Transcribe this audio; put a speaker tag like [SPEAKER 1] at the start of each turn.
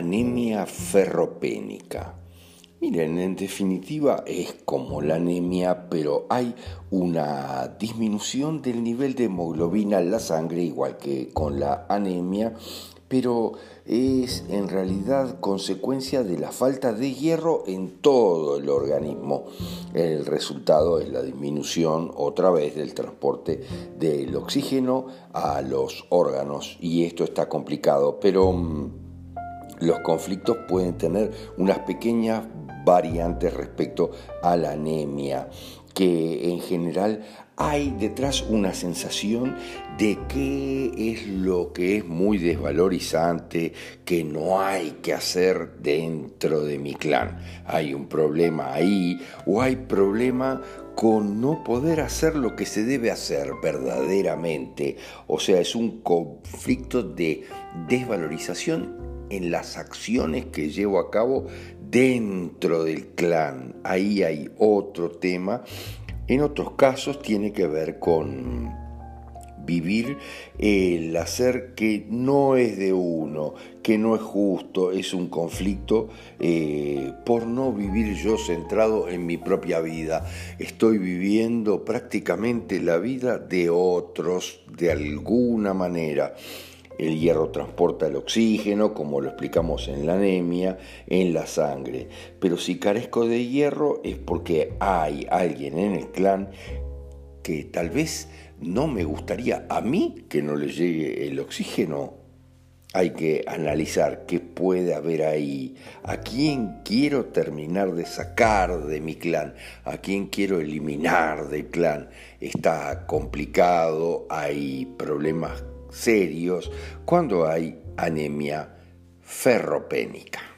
[SPEAKER 1] anemia ferropénica. Miren, en definitiva es como la anemia, pero hay una disminución del nivel de hemoglobina en la sangre, igual que con la anemia, pero es en realidad consecuencia de la falta de hierro en todo el organismo. El resultado es la disminución otra vez del transporte del oxígeno a los órganos y esto está complicado, pero mm, los conflictos pueden tener unas pequeñas variantes respecto a la anemia que en general hay detrás una sensación de que es lo que es muy desvalorizante, que no hay que hacer dentro de mi clan. Hay un problema ahí o hay problema con no poder hacer lo que se debe hacer verdaderamente. O sea, es un conflicto de desvalorización en las acciones que llevo a cabo dentro del clan. Ahí hay otro tema. En otros casos tiene que ver con vivir el hacer que no es de uno, que no es justo, es un conflicto eh, por no vivir yo centrado en mi propia vida. Estoy viviendo prácticamente la vida de otros de alguna manera. El hierro transporta el oxígeno, como lo explicamos en la anemia, en la sangre. Pero si carezco de hierro es porque hay alguien en el clan que tal vez no me gustaría a mí que no le llegue el oxígeno. Hay que analizar qué puede haber ahí, a quién quiero terminar de sacar de mi clan, a quién quiero eliminar del clan. Está complicado, hay problemas serios cuando hay anemia ferropénica.